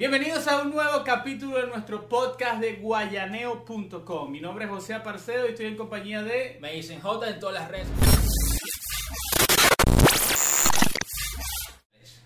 Bienvenidos a un nuevo capítulo de nuestro podcast de guayaneo.com. Mi nombre es José Aparcedo y estoy en compañía de... Me dicen J en todas las redes.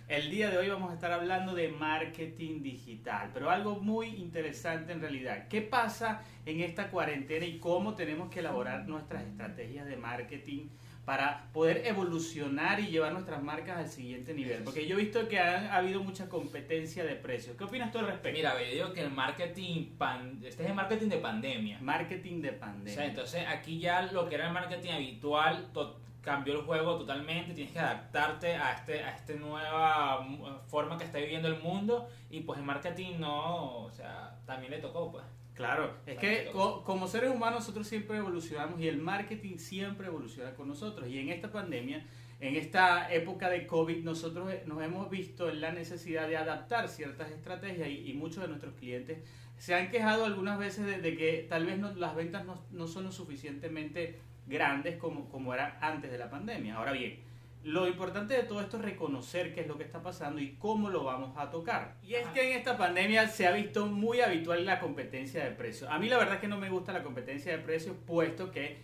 El día de hoy vamos a estar hablando de marketing digital, pero algo muy interesante en realidad. ¿Qué pasa en esta cuarentena y cómo tenemos que elaborar nuestras estrategias de marketing para poder evolucionar y llevar nuestras marcas al siguiente nivel? Porque yo he visto que ha, habido mucha competencia de precios. ¿Qué opinas tú al respecto? Mira, yo digo que el marketing, pan- este es el marketing de pandemia. Marketing de O pandemia. sea, entonces aquí ya lo que era el marketing habitual to- cambió el juego totalmente, tienes que adaptarte a este a esta nueva mm, forma que está viviendo el mundo y pues el marketing no, o sea, también le tocó pues. Claro, es que co- como seres humanos nosotros siempre evolucionamos y el marketing siempre evoluciona con nosotros. Y en esta pandemia, en esta época de COVID, nosotros eh, nos hemos visto en la necesidad de adaptar ciertas estrategias y, y muchos de nuestros clientes se han quejado algunas veces de, de que tal vez no- las ventas no, no son lo suficientemente grandes como, como era antes de la pandemia. Ahora bien, lo importante de todo esto es reconocer qué es lo que está pasando y cómo lo vamos a tocar. Y es que en esta pandemia se ha visto muy habitual la competencia de precios. A mí la verdad es que no me gusta la competencia de precios, puesto que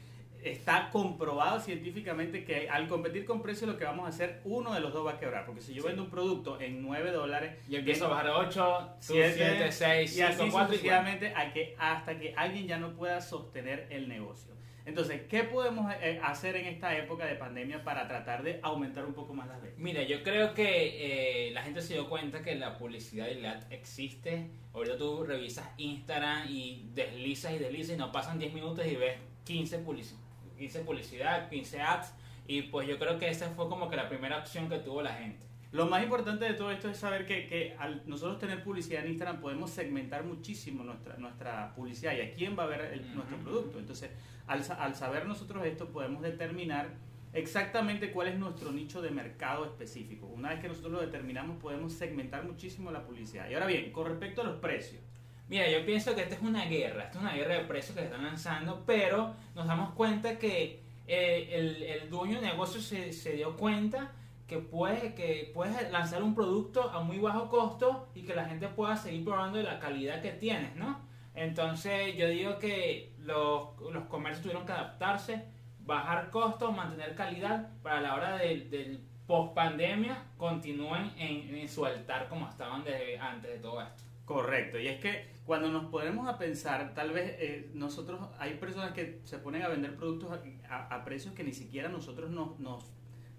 está comprobado científicamente que al competir con precios lo que vamos a hacer, uno de los dos va a quebrar. Porque si yo Sí. vendo un producto en 9 dólares, Y empiezo a bajar de 8, 7, 7, 6, y así 5, 4 y sucesivamente a que, hasta que alguien ya no pueda sostener el negocio. Entonces, ¿qué podemos eh, hacer en esta época de pandemia para tratar de aumentar un poco más las ventas? Mira, yo creo que eh, la gente se dio cuenta que la publicidad ad existe. Ahorita tú revisas Instagram y deslizas y deslizas y no pasan 10 minutos y ves 15, publici- 15 publicidad, 15 ads. Y pues yo creo que esa fue como que la primera opción que tuvo la gente. Lo más importante de todo esto es saber que, que al nosotros tener publicidad en Instagram podemos segmentar muchísimo nuestra, nuestra publicidad y a quién va a ver el- nuestro producto. Entonces, al, al saber nosotros esto, podemos determinar exactamente cuál es nuestro nicho de mercado específico. Una vez que nosotros lo determinamos, podemos segmentar muchísimo la publicidad. Y ahora bien, con respecto a los precios. Mira, yo pienso que esta es una guerra, esta es una guerra de precios que se están lanzando, pero nos damos cuenta que eh, el, el dueño de negocio se, se dio cuenta que puedes, que puedes lanzar un producto a muy bajo costo y que la gente pueda seguir probando la calidad que tienes, ¿no? Entonces yo digo que los, los comercios tuvieron que adaptarse, bajar costos, mantener calidad para la hora del post pandemia continúen en, en su altar como estaban desde antes de todo esto. Correcto, y es que cuando nos ponemos a pensar, tal vez eh, nosotros, hay personas que se ponen a vender productos a, a- a precios que ni siquiera nosotros nos, nos,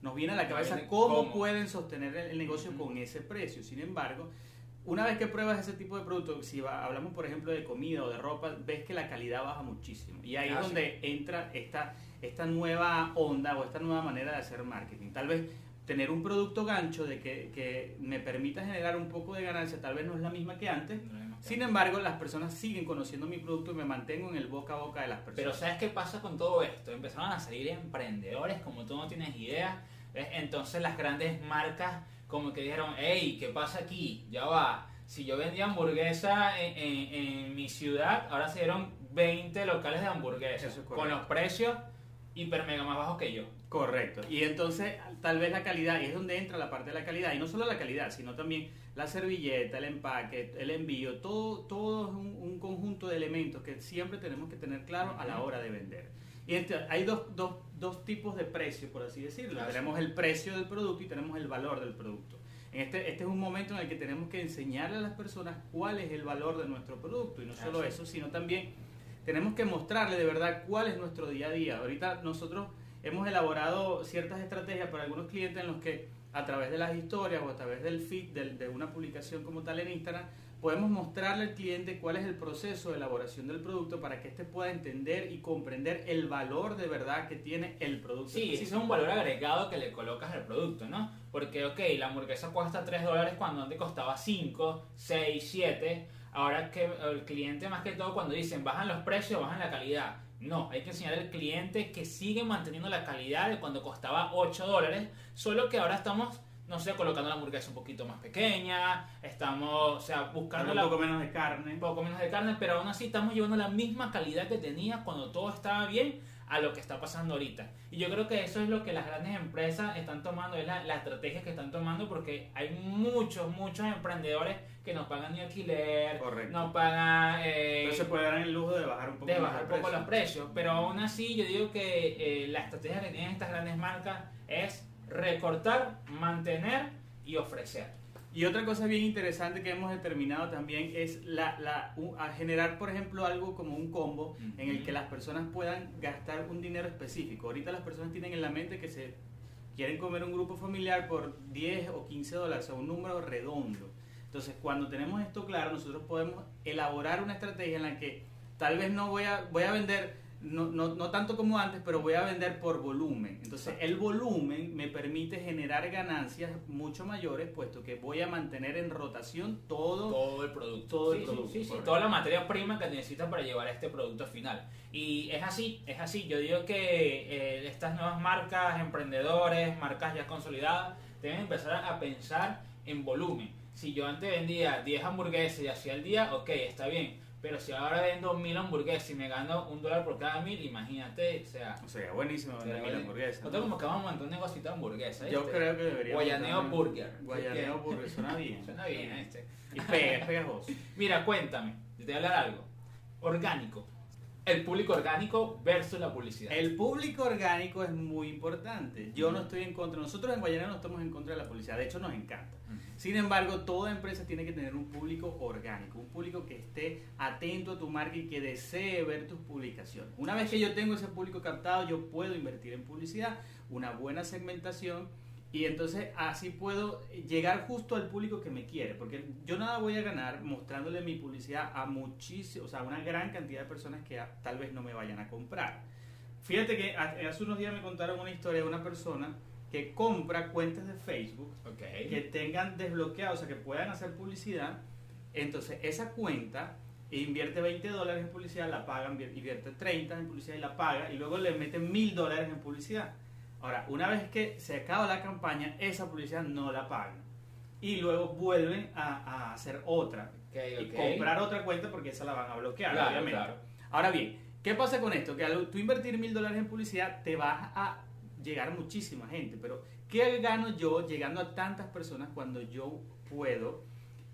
nos viene a la cabeza viene cómo, cómo. pueden sostener el, el negocio con ese precio. Sin embargo, una vez que pruebas ese tipo de productos, si va- hablamos por ejemplo de comida o de ropa, ves que la calidad baja muchísimo. Y ahí es Ah, sí. donde entra esta, esta nueva onda o esta nueva manera de hacer marketing. Tal vez tener un producto gancho de que, que me permita generar un poco de ganancia, tal vez no es la misma que antes. Sin embargo, las personas siguen conociendo mi producto y me mantengo en el boca a boca de las Pero personas. ¿sabes qué pasa con todo esto? Empezaron a salir emprendedores como tú no tienes idea. ¿ves? Entonces las grandes marcas como que dijeron, hey, ¿qué pasa aquí? Ya va. Si yo vendía hamburguesa en, en- en mi ciudad, ahora se dieron 20 locales de hamburguesas. Es con los precios hiper mega más bajos que yo. Correcto. Y entonces, tal vez la calidad, y es donde entra la parte de la calidad, y no solo la calidad, sino también la servilleta, el empaque, el envío, todo, todo es un, un conjunto de elementos que siempre tenemos que tener claro a la hora de vender. Y este- hay dos, dos, dos tipos de precio, por así decirlo. Claro. Tenemos el precio del producto y tenemos el valor del producto. En este, este es un momento en el que tenemos que enseñarle a las personas cuál es el valor de nuestro producto. Y no solo eso, sino también tenemos que mostrarle de verdad cuál es nuestro día a día. Ahorita nosotros hemos elaborado ciertas estrategias para algunos clientes en los que a través de las historias o a través del feed de, una publicación como tal en Instagram podemos mostrarle al cliente cuál es el proceso de elaboración del producto para que éste pueda entender y comprender el valor de verdad que tiene el producto. Sí, ese es un valor agregado que le colocas al producto, ¿no? Porque, ok, la hamburguesa cuesta 3 dólares cuando antes costaba 5, 6, 7. Ahora que el cliente, más que todo, cuando dicen bajan los precios, bajan la calidad. No, hay que enseñar al cliente que sigue manteniendo la calidad de cuando costaba 8 dólares, solo que ahora estamos, no sé, colocando la hamburguesa un poquito más pequeña, estamos, o sea, buscando un poco menos de carne. un poco menos de carne, pero aún así estamos llevando la misma calidad que tenía cuando todo estaba bien a lo que está pasando ahorita. Y yo creo que eso es lo que las grandes empresas están tomando, es la, la estrategia que están tomando porque hay muchos, muchos emprendedores que no pagan ni alquiler, Correcto. no pagan... eh, No se puede dar el lujo de bajar un poco de bajar un poco precio. los precios. Pero aún así yo digo que eh, la estrategia que tienen estas grandes marcas es recortar, mantener y ofrecer. Y otra cosa bien interesante que hemos determinado también es la, la, a generar, por ejemplo, algo como un combo en el que las personas puedan gastar un dinero específico. Ahorita las personas tienen en la mente que se quieren comer un grupo familiar por 10 o 15 dólares, o un número redondo. Entonces, cuando tenemos esto claro, nosotros podemos elaborar una estrategia en la que tal vez no voy a, voy a vender, no, no, no tanto como antes, pero voy a vender por volumen. Entonces, el volumen me permite generar ganancias mucho mayores, puesto que voy a mantener en rotación todo. todo el producto. Todo el Sí, producto, Sí, sí, correcto. toda la materia prima que necesitas para llevar este producto final. Y es así, es así. Yo digo que eh, estas nuevas marcas, emprendedores, marcas ya consolidadas, deben empezar a pensar en volumen. Si yo antes vendía 10 hamburguesas y hacía el día, ok, está bien. Pero si ahora vendo mil hamburguesas y me gano un dólar por cada mil, imagínate, o sea... O sea, buenísimo vender mil hamburguesas. Nosotros como que vamos a montar un negocito de hamburguesas. Yo ¿viste? creo que debería. Guayaneo Burger. Guayaneo Burger, suena bien. Suena bien, este. Y pega, pegajoso. Mira, cuéntame, te voy a hablar algo. Orgánico. El público orgánico versus la publicidad. El público orgánico es muy importante. Yo no estoy en contra. Nosotros en Guayanero no estamos en contra de la publicidad. De hecho, nos encanta. Sin embargo, toda empresa tiene que tener un público orgánico, un público que esté atento a tu marca y que desee ver tus publicaciones. Una vez que yo tengo ese público captado, yo puedo invertir en publicidad, una buena segmentación y entonces así puedo llegar justo al público que me quiere, porque yo nada voy a ganar mostrándole mi publicidad a muchísimos, o sea, a una gran cantidad de personas que a- tal vez no me vayan a comprar. Fíjate que ha- hace unos días me contaron una historia de una persona que compra cuentas de Facebook Ok. que tengan desbloqueado, o sea, que puedan hacer publicidad. Entonces, esa cuenta invierte 20 dólares en publicidad, la pagan, invierte 30 en publicidad y la paga, y luego le meten 1000 dólares en publicidad. Ahora, una vez que se acaba la campaña, esa publicidad no la pagan. Y luego vuelven a, a hacer otra. Y comprar otra cuenta porque esa la van a bloquear, Claro, obviamente. claro. Ahora bien, ¿qué pasa con esto? Que al tú invertir mil dólares en publicidad te va a llegar muchísima gente, pero ¿qué gano yo llegando a tantas personas cuando yo puedo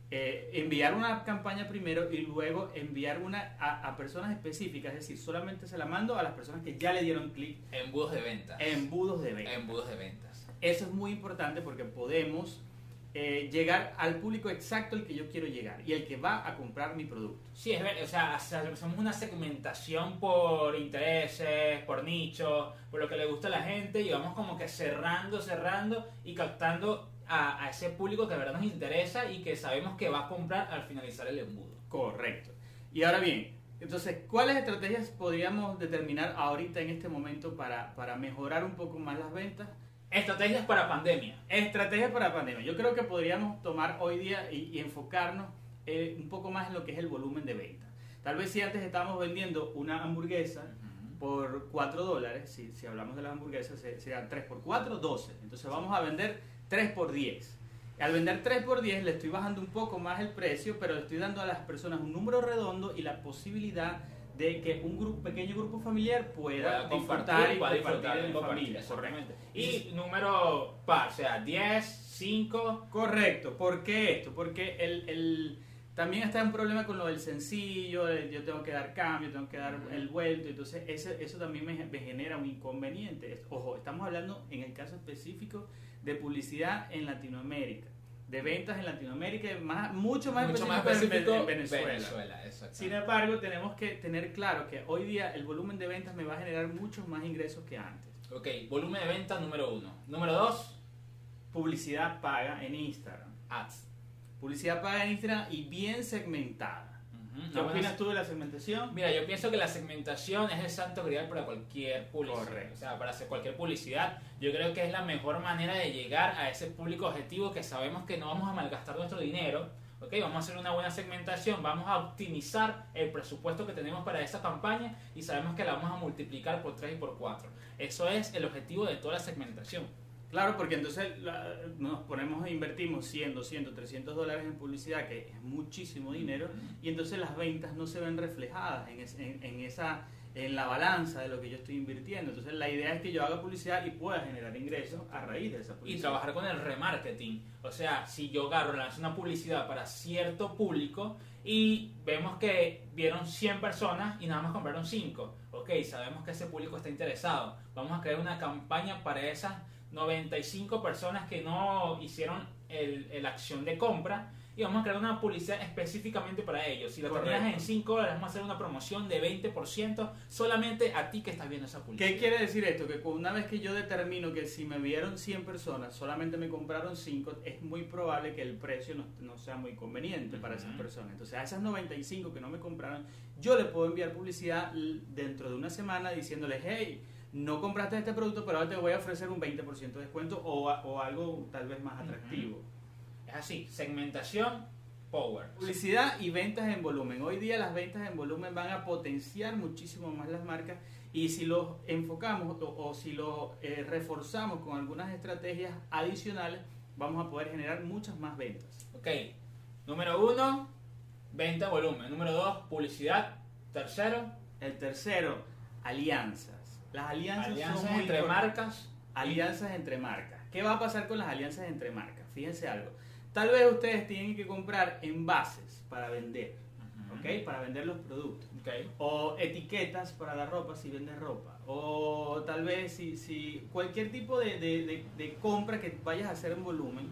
eh, enviar una campaña primero y luego enviar una a, a personas específicas? Es decir, solamente se la mando a las personas que ya le dieron clic Embudos de ventas. embudos de venta. Embudos de ventas. Eso es muy importante porque podemos eh, llegar al público exacto al que yo quiero llegar y el que va a comprar mi producto. Sí, es ver, o sea, hacemos una segmentación por intereses, por nicho, por lo que le gusta a la gente y vamos como que cerrando, cerrando y captando a, a ese público que de verdad nos interesa y que sabemos que va a comprar al finalizar el embudo. Correcto. Y ahora bien, entonces, ¿cuáles estrategias podríamos determinar ahorita en este momento para, para mejorar un poco más las ventas? Estrategias para pandemia. Estrategias para pandemia. Yo creo que podríamos tomar hoy día y, y enfocarnos eh, un poco más en lo que es el volumen de ventas. Tal vez si antes estábamos vendiendo una hamburguesa por 4 dólares, si, si hablamos de las hamburguesas, se- serían 3 por 4, 12. Entonces vamos a vender 3 por 10. Al vender 3 por 10 le estoy bajando un poco más el precio, pero le estoy dando a las personas un número redondo y la posibilidad de que un grupo, pequeño grupo familiar pueda, Pueda disfrutar y pueda compartir disfrutar en familia. Correcto. Y número par, o sea, 10, 5. Correcto. ¿Por qué esto? Porque el, el- también está un problema con lo del sencillo, el yo tengo que dar cambio, tengo que dar el vuelto, entonces ese- eso también me, me genera un inconveniente. Ojo, estamos hablando en el caso específico de publicidad en Latinoamérica, de ventas en Latinoamérica, más, mucho más mucho más específico en- Venezuela. Venezuela. Sin embargo, tenemos que tener claro que hoy día el volumen de ventas me va a generar muchos más ingresos que antes. Ok, volumen de venta número 1. Número 2, Publicidad paga en Instagram. ads. Publicidad paga en Instagram y bien segmentada. Ujú, ¿Qué una buena- opinas tú de la segmentación? Mira, yo pienso que la segmentación es el santo grial para cualquier publicidad. Correcto. O sea, para hacer cualquier publicidad, yo creo que es la mejor manera de llegar a ese público objetivo que sabemos que no vamos a malgastar nuestro dinero. Ok, vamos a hacer una buena segmentación, vamos a optimizar el presupuesto que tenemos para esa campaña y sabemos que la vamos a multiplicar por 3 y por 4. Eso es el objetivo de toda la segmentación. Claro, porque entonces la- nos ponemos e invertimos 100, 200, 300 dólares en publicidad, que es muchísimo dinero, y entonces las ventas no se ven reflejadas en, es- en- en esa, en la balanza de lo que yo estoy invirtiendo. Entonces la idea es que yo haga publicidad y pueda generar ingresos a raíz de esa publicidad. Y trabajar con el remarketing. O sea, si yo agarro, lanzo una publicidad para cierto público y vemos que vieron 100 personas y nada más compraron 5. Ok, sabemos que ese público está interesado. Vamos a crear una campaña para esas 95 personas que no hicieron el, el acción de compra y vamos a crear una publicidad específicamente para ellos. Si Correcto. terminas en 5 dólares, vamos a hacer una promoción de 20% solamente a ti que estás viendo esa publicidad. ¿Qué quiere decir esto? Que una vez que yo determino que si me vieron 100 personas, solamente me compraron 5, es muy probable que el precio no, no sea muy conveniente para esas personas. Entonces a esas 95 que no me compraron, yo le puedo enviar publicidad dentro de una semana diciéndoles, hey, no compraste este producto, pero ahora te voy a ofrecer un 20% de descuento o algo tal vez más atractivo. Es así, segmentación, power. Publicidad y ventas en volumen. Hoy día las ventas en volumen van a potenciar muchísimo más las marcas y si los enfocamos o, o si los eh, reforzamos con algunas estrategias adicionales, vamos a poder generar muchas más ventas. Ok, número uno, venta volumen. Número dos, publicidad. Tercero, El tercero, alianzas. Las alianzas, alianzas son muy entre marcas. Alianzas entre marcas. ¿Qué va a pasar con las alianzas entre marcas? Fíjense algo. Tal vez ustedes tienen que comprar envases para vender. ¿ok? Para vender los productos. Ok. o etiquetas para la ropa si vendes ropa o tal vez si, si cualquier tipo de, de- de- de compra que vayas a hacer en volumen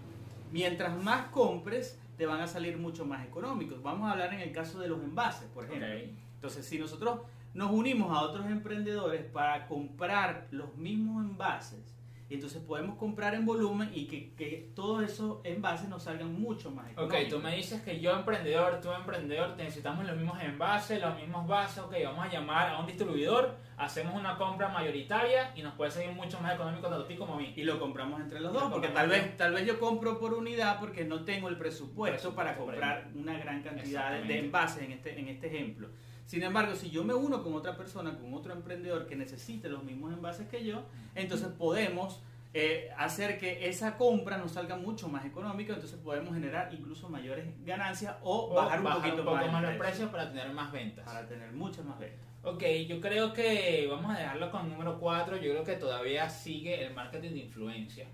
mientras más compres te van a salir mucho más económicos vamos a hablar en el caso de los envases por ejemplo entonces si nosotros nos unimos a otros emprendedores para comprar los mismos envases entonces podemos comprar en volumen y que, que todos esos envases nos salgan mucho más Ok, económicos tú me dices que yo emprendedor, tú emprendedor, necesitamos los mismos envases, los mismos vasos, ok, vamos a llamar a un distribuidor, hacemos una compra mayoritaria y nos puede salir mucho más económico tanto a ti como a mí. y lo compramos entre los Y lo dos, porque tal vez, tal vez yo compro por unidad porque no tengo el presupuesto Presupuesto para comprar una gran cantidad de envases en este, en este ejemplo. Sin embargo, si yo me uno con otra persona, con otro emprendedor que necesite los mismos envases que yo, entonces podemos eh, hacer que esa compra nos salga mucho más económica, entonces podemos generar incluso mayores ganancias o, O bajar un poquito poco más, el más los precio precios para tener más ventas. para tener muchas más ventas. Ok, yo creo que vamos a dejarlo con número 4. Yo creo que todavía sigue el marketing de influencia.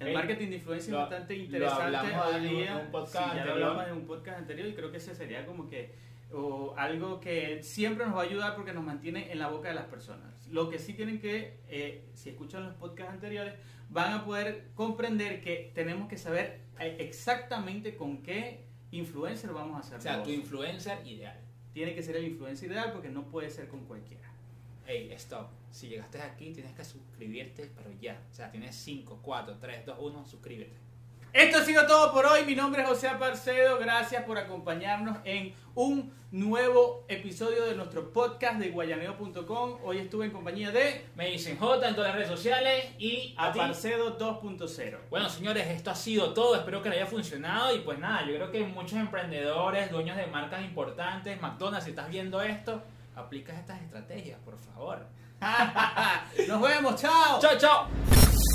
El marketing de influencia Lo- es bastante lo interesante hablamos hoy en un- día. un podcast Sí, ya lo hablamos en un podcast anterior y creo que ese sería como que o algo que siempre nos va a ayudar porque nos mantiene en la boca de las personas. Lo que sí tienen que, eh, si escuchan los podcasts anteriores, van a poder comprender que tenemos que saber eh, exactamente con qué influencer vamos a hacer O sea, tu influencer ideal. Tiene que ser el influencer ideal porque no puede ser con cualquiera. Hey, stop. Si llegaste aquí, tienes que suscribirte, pero ya. O sea, tienes 5, 4, 3, 2, 1, suscríbete. Esto ha sido todo por hoy. Mi nombre es José Aparcedo. Gracias por acompañarnos en un nuevo episodio de nuestro podcast de guayaneo.com. Hoy estuve en compañía de Me dicen J en todas las redes sociales y a. Aparcedo 2.0. Bueno, señores, esto ha sido todo. Espero que les haya funcionado. Y pues nada, yo creo que muchos emprendedores, dueños de marcas importantes, McDonald's, si estás viendo esto, aplicas estas estrategias, por favor. Nos vemos. Chao. ¡Chao, chao!